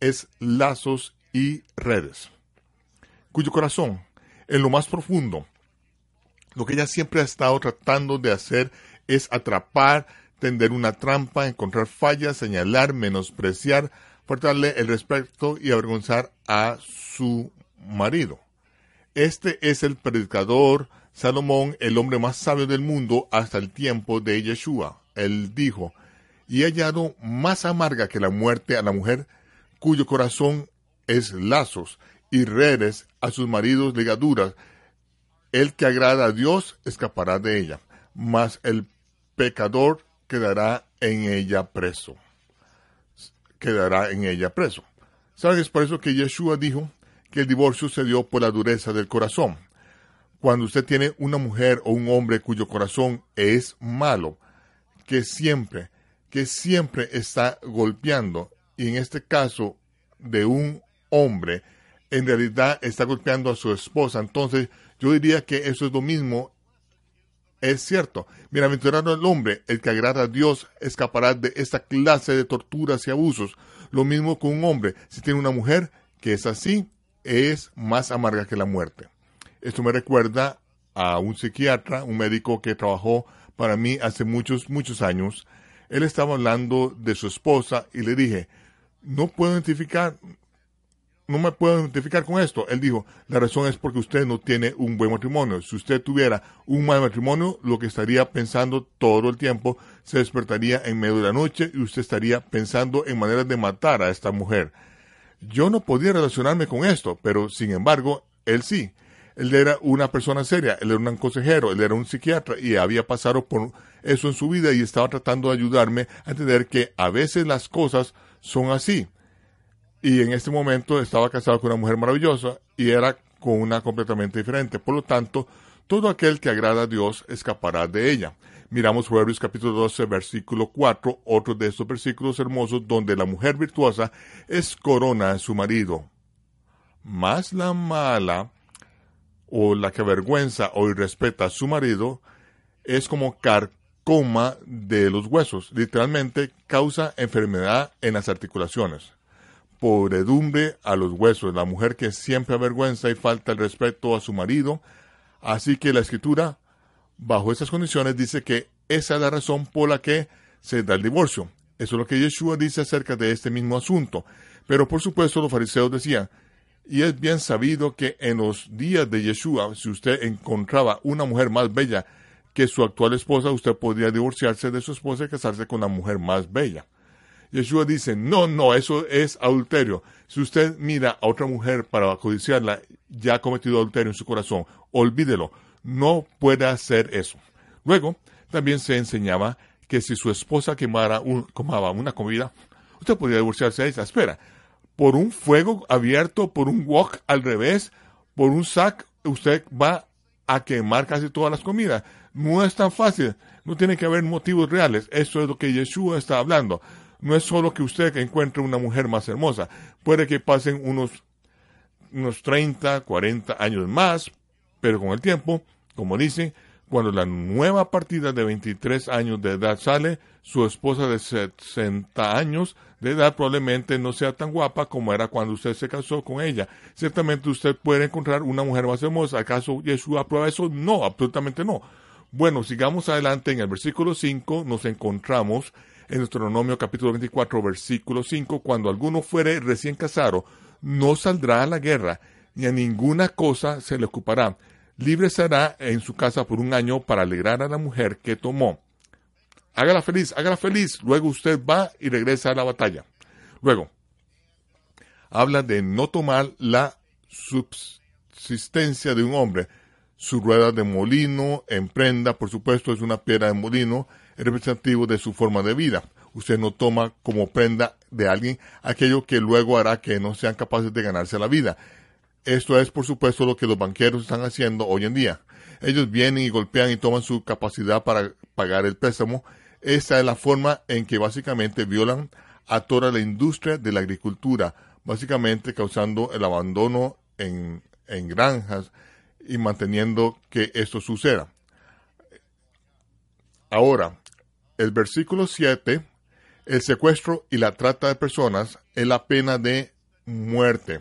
es lazos y redes, cuyo corazón, en lo más profundo, lo que ella siempre ha estado tratando de hacer es atrapar, tender una trampa, encontrar fallas, señalar, menospreciar, faltarle el respeto y avergonzar a su marido. Este es el predicador Salomón, el hombre más sabio del mundo hasta el tiempo de Yeshua. Él dijo, y hallado más amarga que la muerte a la mujer cuyo corazón es lazos y redes a sus maridos ligaduras. El que agrada a Dios escapará de ella, mas el pecador quedará en ella preso. Quedará en ella preso. ¿Sabes? Por eso que Yeshua dijo que el divorcio se dio por la dureza del corazón cuando usted tiene una mujer o un hombre cuyo corazón es malo, que siempre, que siempre está golpeando, y en este caso de un hombre, en realidad está golpeando a su esposa, entonces yo diría que eso es lo mismo. Es cierto, bienaventurado el hombre, el que agrada a Dios escapará de esta clase de torturas y abusos. Lo mismo con un hombre, si tiene una mujer que es así, es más amarga que la muerte. Esto me recuerda a un psiquiatra, un médico que trabajó para mí hace muchos, muchos años. Él estaba hablando de su esposa y le dije, no puedo identificar, no me puedo identificar con esto. Él dijo, la razón es porque usted no tiene un buen matrimonio. Si usted tuviera un mal matrimonio, lo que estaría pensando todo el tiempo se despertaría en medio de la noche y usted estaría pensando en maneras de matar a esta mujer. Yo no podía relacionarme con esto, pero sin embargo, él sí. Él era una persona seria, él era un consejero, él era un psiquiatra y había pasado por eso en su vida y estaba tratando de ayudarme a entender que a veces las cosas son así. Y en este momento estaba casado con una mujer maravillosa y era con una completamente diferente. Por lo tanto, todo aquel que agrada a Dios escapará de ella. Miramos Proverbios capítulo 12, versículo 4, otro de estos versículos hermosos donde la mujer virtuosa es corona a su marido. Más la mala o la que avergüenza o irrespeta a su marido es como carcoma de los huesos. Literalmente causa enfermedad en las articulaciones. Podredumbre a los huesos. La mujer que siempre avergüenza y falta el respeto a su marido. Así que la escritura, bajo esas condiciones, dice que esa es la razón por la que se da el divorcio. Eso es lo que Yeshua dice acerca de este mismo asunto. Pero por supuesto los fariseos decían, y es bien sabido que en los días de Yeshua, si usted encontraba una mujer más bella que su actual esposa, usted podría divorciarse de su esposa y casarse con una mujer más bella. Yeshua dice, no, no, eso es adulterio. Si usted mira a otra mujer para codiciarla, ya ha cometido adulterio en su corazón. Olvídelo, no puede hacer eso. Luego, también se enseñaba que si su esposa quemara un, una comida, usted podría divorciarse de ella. Espera, por un fuego abierto, por un wok al revés, por un sac, usted va a quemar casi todas las comidas. No es tan fácil, no tiene que haber motivos reales. Eso es lo que Yeshua está hablando. No es solo que usted encuentre una mujer más hermosa. Puede que pasen unos, unos 30, 40 años más, Pero con el tiempo, como dice, cuando la nueva partida de 23 años de edad sale, su esposa de 60 años de edad probablemente no sea tan guapa como era cuando usted se casó con ella. Ciertamente usted puede encontrar una mujer más hermosa. ¿Acaso Yeshua aprueba eso? No, absolutamente no. Bueno, sigamos adelante. En el versículo 5 nos encontramos en Deuteronomio capítulo 24, versículo 5, cuando alguno fuere recién casado, no saldrá a la guerra, ni a ninguna cosa se le ocupará. Libre será en su casa por un año para alegrar a la mujer que tomó. Hágala feliz, hágala feliz. Luego usted va y regresa a la batalla. Luego, habla de no tomar la subsistencia de un hombre. Su rueda de molino, en prenda, por supuesto, es una piedra de molino, representativo de su forma de vida. Usted no toma como prenda de alguien aquello que luego hará que no sean capaces de ganarse la vida. Esto es, por supuesto, lo que los banqueros están haciendo hoy en día. Ellos vienen y golpean y toman su capacidad para pagar el préstamo. Esta es la forma en que básicamente violan a toda la industria de la agricultura, básicamente causando el abandono en, en granjas y manteniendo que esto suceda. Ahora, el versículo 7, el secuestro y la trata de personas es la pena de muerte.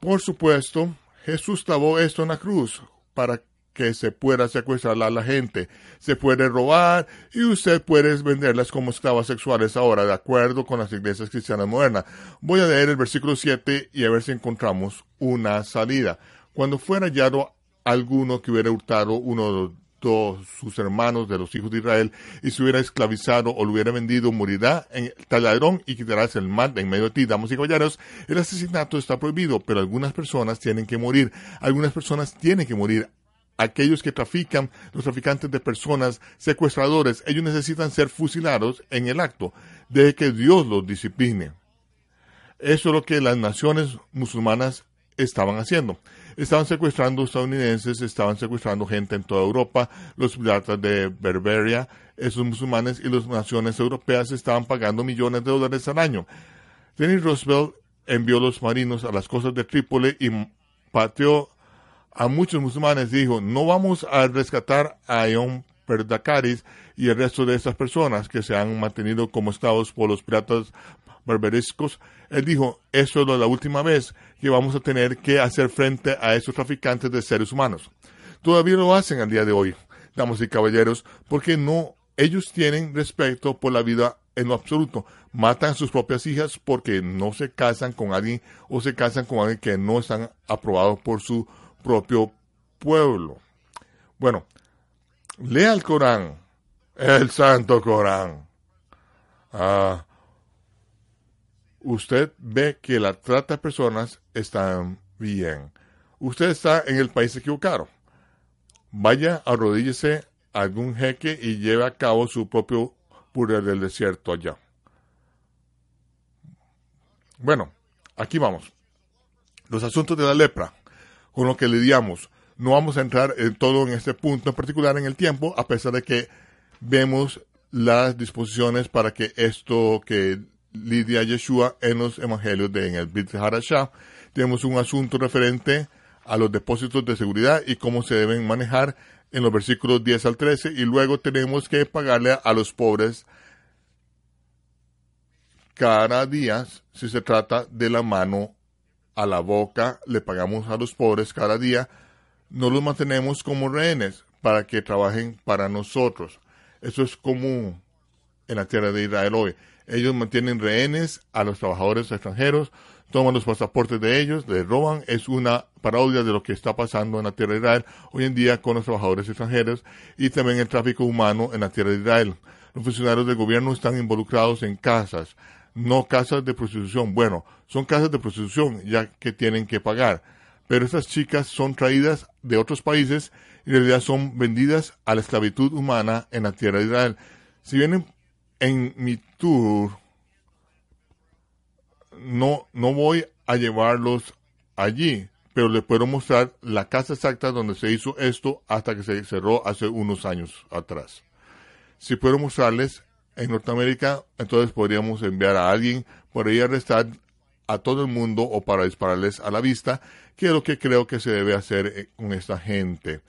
Por supuesto, Jesús clavó esto en la cruz para que se pueda secuestrar a la gente. Se puede robar y usted puede venderlas como esclavas sexuales ahora, de acuerdo con las iglesias cristianas modernas. Voy a leer el versículo 7 y a ver si encontramos una salida. Cuando fuera hallado alguno que hubiera hurtado uno sus hermanos de los hijos de Israel y se hubiera esclavizado o lo hubiera vendido, morirá en el taladrón y quitarás el mal en medio de ti. Damos y caballeros, el asesinato está prohibido, pero algunas personas tienen que morir. Algunas personas tienen que morir. Aquellos que trafican, los traficantes de personas, secuestradores, ellos necesitan ser fusilados en el acto de que Dios los discipline. Eso es lo que las naciones musulmanas estaban haciendo. Estaban secuestrando estadounidenses, estaban secuestrando gente en toda Europa, los piratas de Berberia, esos musulmanes y las naciones europeas estaban pagando millones de dólares al año. Teddy Roosevelt envió los marinos a las costas de Trípoli y pateó a muchos musulmanes. Dijo, no vamos a rescatar a Ion Perdacaris y el resto de estas personas que se han mantenido como esclavos por los piratas barberescos. Él dijo, eso es la última vez que vamos a tener que hacer frente a esos traficantes de seres humanos. Todavía lo hacen al día de hoy, damas y caballeros, porque no, ellos tienen respeto por la vida en lo absoluto. Matan a sus propias hijas porque no se casan con alguien o se casan con alguien que no están aprobados por su propio pueblo. Bueno, lea el Corán, el Santo Corán. Ah, usted ve que la trata de personas está bien. Usted está en el país equivocado. Vaya, arrodíllese a algún jeque y lleve a cabo su propio puré del desierto allá. Bueno, aquí vamos. Los asuntos de la lepra, con lo que lidiamos. No vamos a entrar en todo en este punto en particular en el tiempo, a pesar de que vemos las disposiciones para que esto que lidia Yeshua en los evangelios de en el Harashah. Tenemos un asunto referente a los depósitos de seguridad y cómo se deben manejar en los versículos 10 al 13 y luego tenemos que pagarle a los pobres cada día si se trata de la mano a la boca, le pagamos a los pobres cada día, no los mantenemos como rehenes para que trabajen para nosotros. Eso es común en la tierra de Israel hoy. Ellos mantienen rehenes a los trabajadores extranjeros, toman los pasaportes de ellos, les roban. Es una parodia de lo que está pasando en la tierra de Israel hoy en día con los trabajadores extranjeros y también el tráfico humano en la tierra de Israel. Los funcionarios del gobierno están involucrados en casas, no casas de prostitución. Bueno, son casas de prostitución ya que tienen que pagar. Pero estas chicas son traídas de otros países y en realidad son vendidas a la esclavitud humana en la tierra de Israel. Si vienen en mi tour no, no voy a llevarlos allí, pero les puedo mostrar la casa exacta donde se hizo esto hasta que se cerró hace unos años atrás. Si puedo mostrarles en Norteamérica, entonces podríamos enviar a alguien por ahí a arrestar a todo el mundo o para dispararles a la vista, que es lo que creo que se debe hacer eh, con esta gente.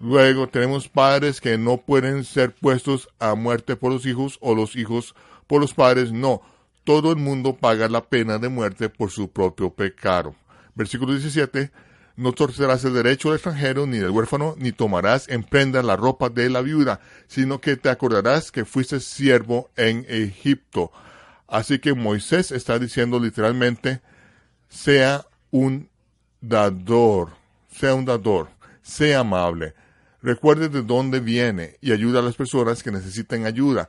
Luego tenemos padres que no pueden ser puestos a muerte por los hijos o los hijos por los padres. No, todo el mundo paga la pena de muerte por su propio pecado. Versículo 17. No torcerás el derecho del extranjero ni del huérfano, ni tomarás en prenda la ropa de la viuda, sino que te acordarás que fuiste siervo en Egipto. Así que Moisés está diciendo literalmente, sea un dador, sea un dador, sea amable, recuerde de dónde viene y ayuda a las personas que necesiten ayuda.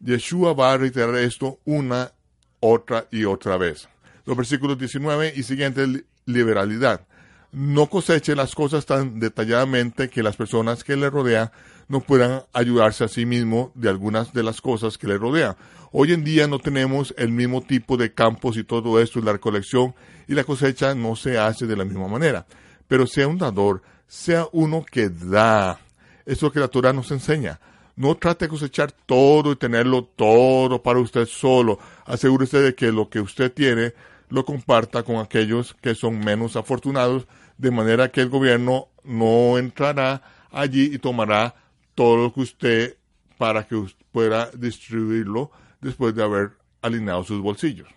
Yeshua va a reiterar esto una, otra y otra vez. Los versículos 19 y siguientes, liberalidad. No coseche las cosas tan detalladamente que las personas que le rodean no puedan ayudarse a sí mismo de algunas de las cosas que le rodean. Hoy en día no tenemos el mismo tipo de campos y todo esto, la recolección y la cosecha no se hace de la misma manera. Pero sea un dador, sea uno que da. Eso es lo que la Torah nos enseña. No trate de cosechar todo y tenerlo todo para usted solo. Asegúrese de que lo que usted tiene lo comparta con aquellos que son menos afortunados, de manera que el gobierno no entrará allí y tomará todo lo que usted para que usted pueda distribuirlo después de haber alineado sus bolsillos.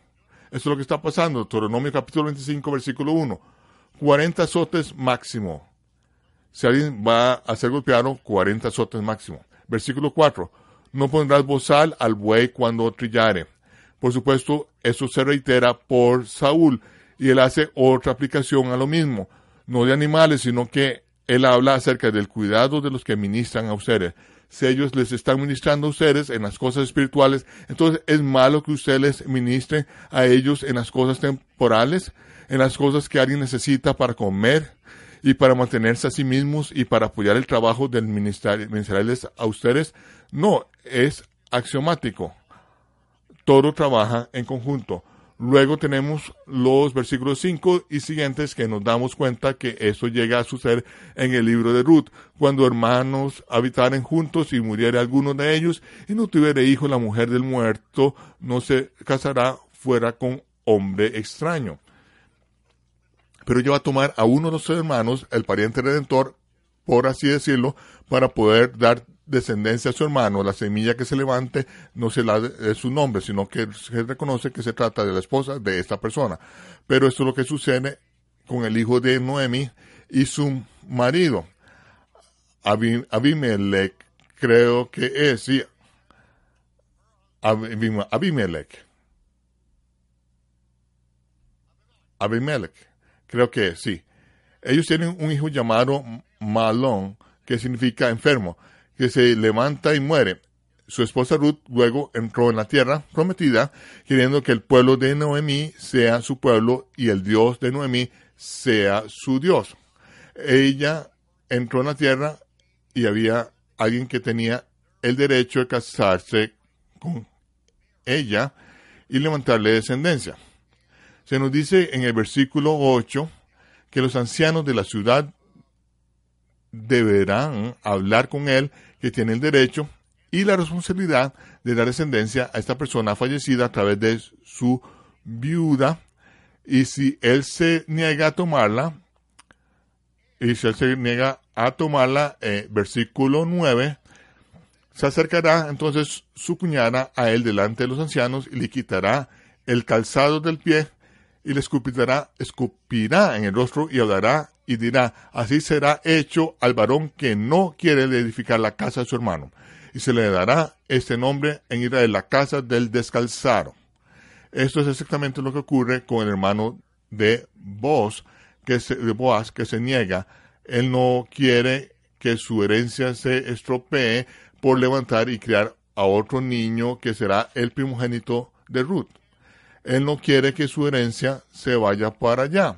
Eso es lo que está pasando. Deuteronomio capítulo 25, versículo 1. 40 azotes máximo. Si alguien va a ser golpeado, 40 azotes máximo. Versículo 4. No pondrás bozal al buey cuando trillare. Por supuesto, eso se reitera por Saúl y él hace otra aplicación a lo mismo. No de animales, sino que él habla acerca del cuidado de los que ministran a ustedes si ellos les están ministrando a ustedes en las cosas espirituales, entonces es malo que usted les ministre a ellos en las cosas temporales, en las cosas que alguien necesita para comer y para mantenerse a sí mismos y para apoyar el trabajo del ministrarles a ustedes. No, es axiomático. Todo trabaja en conjunto. Luego tenemos los versículos 5 y siguientes que nos damos cuenta que eso llega a suceder en el libro de Ruth, cuando hermanos habitaren juntos y muriere alguno de ellos y no tuviere hijo, la mujer del muerto no se casará fuera con hombre extraño. Pero ella va a tomar a uno de los hermanos, el pariente redentor, por así decirlo, para poder dar descendencia a su hermano, la semilla que se levante no se la de su nombre, sino que se reconoce que se trata de la esposa de esta persona. Pero esto es lo que sucede con el hijo de Noemi y su marido. Abimelech, creo que es, sí. Abimelech. Abimelech, creo que sí. Ellos tienen un hijo llamado Malón, que significa enfermo que se levanta y muere. Su esposa Ruth luego entró en la tierra prometida, queriendo que el pueblo de Noemí sea su pueblo y el Dios de Noemí sea su Dios. Ella entró en la tierra y había alguien que tenía el derecho de casarse con ella y levantarle descendencia. Se nos dice en el versículo 8 que los ancianos de la ciudad deberán hablar con él que tiene el derecho y la responsabilidad de dar descendencia a esta persona fallecida a través de su viuda. Y si él se niega a tomarla y si él se niega a tomarla, eh, versículo 9, se acercará entonces su cuñada a él delante de los ancianos y le quitará el calzado del pie y le escupirá, escupirá en el rostro y hablará y dirá, así será hecho al varón que no quiere edificar la casa de su hermano. Y se le dará este nombre en de la casa del descalzado. Esto es exactamente lo que ocurre con el hermano de Boaz, que se, de Boaz, que se niega. Él no quiere que su herencia se estropee por levantar y criar a otro niño que será el primogénito de Ruth. Él no quiere que su herencia se vaya para allá.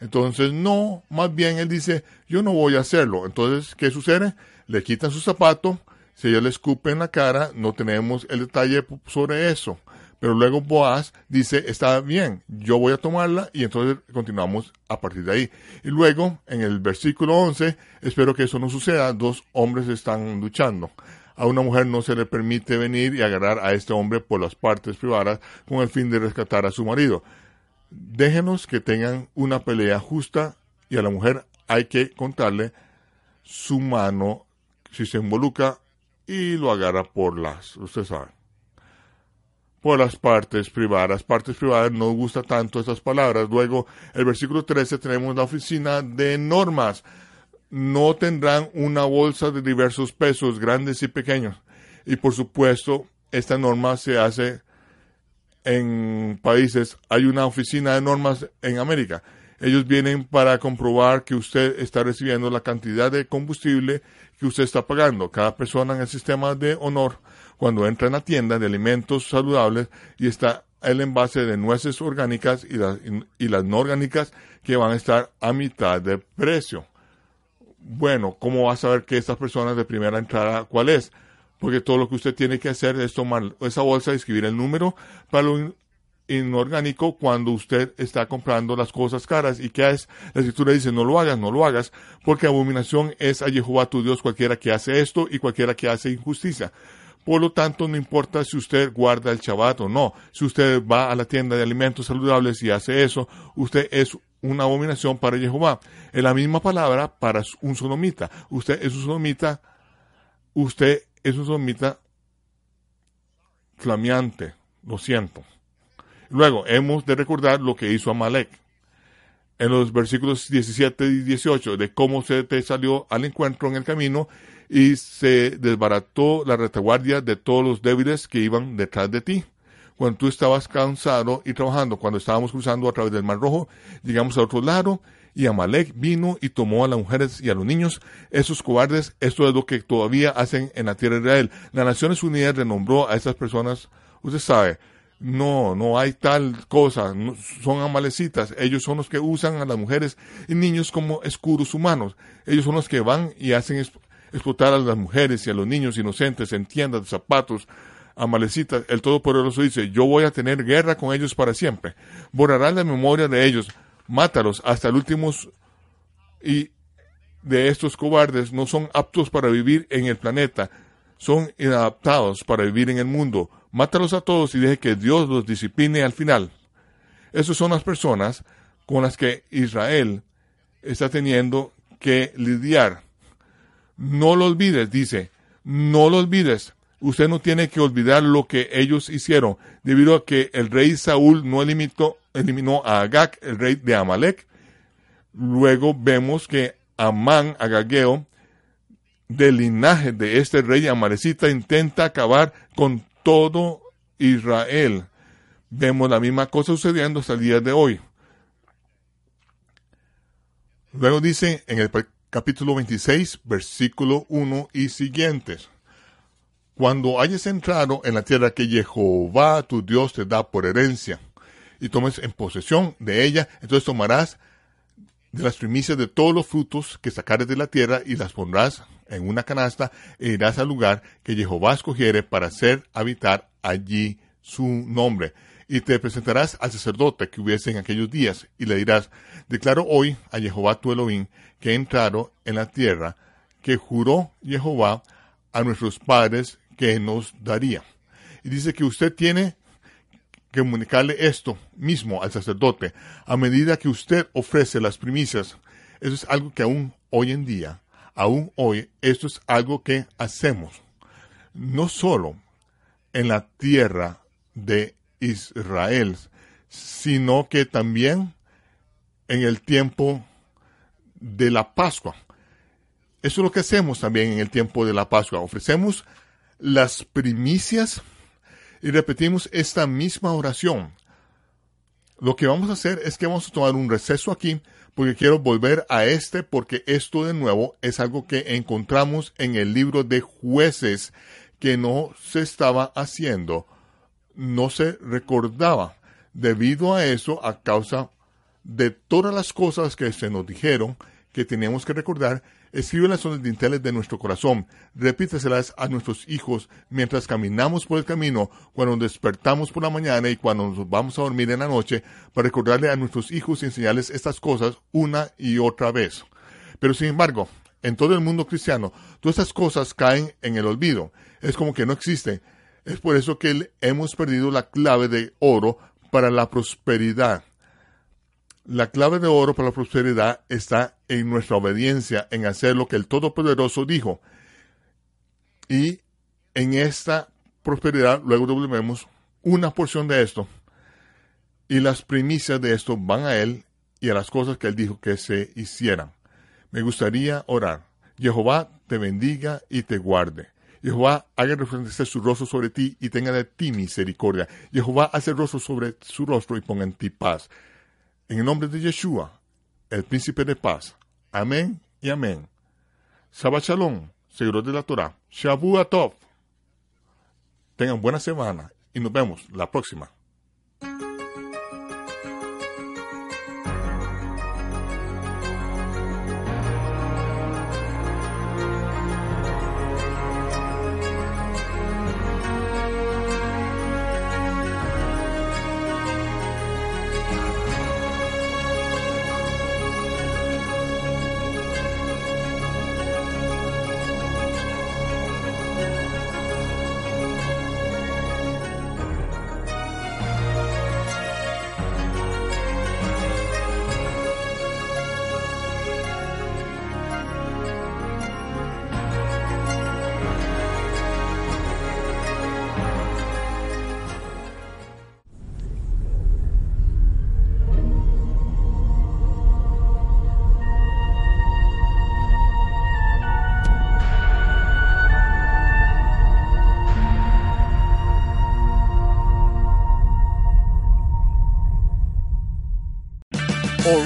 Entonces, no, más bien él dice, yo no voy a hacerlo. Entonces, ¿qué sucede? Le quitan su zapato, si ella le escupe en la cara, no tenemos el detalle sobre eso. Pero luego Boaz dice, está bien, yo voy a tomarla y entonces continuamos a partir de ahí. Y luego, en el versículo 11, espero que eso no suceda, dos hombres están luchando. A una mujer no se le permite venir y agarrar a este hombre por las partes privadas con el fin de rescatar a su marido. Déjenos que tengan una pelea justa y a la mujer hay que contarle su mano si se involucra y lo agarra por las, usted sabe, por las partes privadas. Partes privadas no gusta tanto esas palabras. Luego, el versículo 13 tenemos la oficina de normas no tendrán una bolsa de diversos pesos, grandes y pequeños. Y por supuesto, esta norma se hace en países, hay una oficina de normas en América. Ellos vienen para comprobar que usted está recibiendo la cantidad de combustible que usted está pagando. Cada persona en el sistema de honor, cuando entra en la tienda de alimentos saludables y está el envase de nueces orgánicas y las, y las no orgánicas que van a estar a mitad de precio bueno, ¿cómo va a saber que estas personas de primera entrada cuál es? Porque todo lo que usted tiene que hacer es tomar esa bolsa y escribir el número para lo inorgánico cuando usted está comprando las cosas caras. ¿Y qué es? La escritura dice, no lo hagas, no lo hagas, porque abominación es a Jehová tu Dios cualquiera que hace esto y cualquiera que hace injusticia. Por lo tanto, no importa si usted guarda el Shabbat o no. Si usted va a la tienda de alimentos saludables y hace eso, usted es una abominación para Jehová. Es la misma palabra para un sonomita. Usted es un sonomita, usted es un sonomita flameante. Lo siento. Luego, hemos de recordar lo que hizo Amalek. En los versículos 17 y 18, de cómo se te salió al encuentro en el camino y se desbarató la retaguardia de todos los débiles que iban detrás de ti. Cuando tú estabas cansado y trabajando, cuando estábamos cruzando a través del Mar Rojo, llegamos a otro lado y Amalek vino y tomó a las mujeres y a los niños. Esos cobardes, esto es lo que todavía hacen en la tierra de Israel. Las Naciones Unidas renombró a esas personas, usted sabe, no, no hay tal cosa, son amalecitas. Ellos son los que usan a las mujeres y niños como escudos humanos. Ellos son los que van y hacen explotar a las mujeres y a los niños inocentes en tiendas de zapatos, amalecitas. El Todopoderoso dice, yo voy a tener guerra con ellos para siempre. Borrará la memoria de ellos, mátalos hasta el último y de estos cobardes no son aptos para vivir en el planeta, son inadaptados para vivir en el mundo. Mátalos a todos y deje que Dios los discipline al final. Esas son las personas con las que Israel está teniendo que lidiar. No lo olvides, dice, no lo olvides. Usted no tiene que olvidar lo que ellos hicieron, debido a que el rey Saúl no eliminó, eliminó a Agag, el rey de Amalek. Luego vemos que Amán, Agageo, del linaje de este rey amalecita, intenta acabar con todo Israel. Vemos la misma cosa sucediendo hasta el día de hoy. Luego dice en el capítulo 26, versículo 1 y siguientes. Cuando hayas entrado en la tierra que Jehová tu Dios te da por herencia, y tomes en posesión de ella, entonces tomarás de las primicias de todos los frutos que sacares de la tierra y las pondrás en una canasta e irás al lugar que Jehová escogiere para hacer habitar allí su nombre. Y te presentarás al sacerdote que hubiese en aquellos días, y le dirás, declaro hoy a Jehová tu Elohim que he entrado en la tierra que juró Jehová a nuestros padres que nos daría. Y dice que usted tiene que comunicarle esto mismo al sacerdote a medida que usted ofrece las primicias. Eso es algo que aún hoy en día, aún hoy, esto es algo que hacemos. No solo en la tierra de Israel, sino que también en el tiempo de la Pascua. Eso es lo que hacemos también en el tiempo de la Pascua. Ofrecemos las primicias y repetimos esta misma oración. Lo que vamos a hacer es que vamos a tomar un receso aquí porque quiero volver a este porque esto de nuevo es algo que encontramos en el libro de jueces que no se estaba haciendo no se recordaba. Debido a eso, a causa de todas las cosas que se nos dijeron que teníamos que recordar, escríbelas en los dinteles de nuestro corazón, repíteselas a nuestros hijos mientras caminamos por el camino, cuando despertamos por la mañana y cuando nos vamos a dormir en la noche, para recordarle a nuestros hijos y enseñarles estas cosas una y otra vez. Pero sin embargo, en todo el mundo cristiano, todas estas cosas caen en el olvido. Es como que no existen. Es por eso que hemos perdido la clave de oro para la prosperidad. La clave de oro para la prosperidad está en nuestra obediencia, en hacer lo que el Todopoderoso dijo. Y en esta prosperidad, luego devolvemos una porción de esto. Y las primicias de esto van a Él y a las cosas que Él dijo que se hicieran. Me gustaría orar. Jehová te bendiga y te guarde. Jehová haga resplandecer su rostro sobre ti y tenga de ti misericordia. Jehová hace rostro sobre su rostro y ponga en ti paz. En el nombre de Yeshua, el príncipe de paz. Amén y amén. Shabbat Shalom, seguidor de la Torah. Shabu Atov. Tengan buena semana y nos vemos la próxima.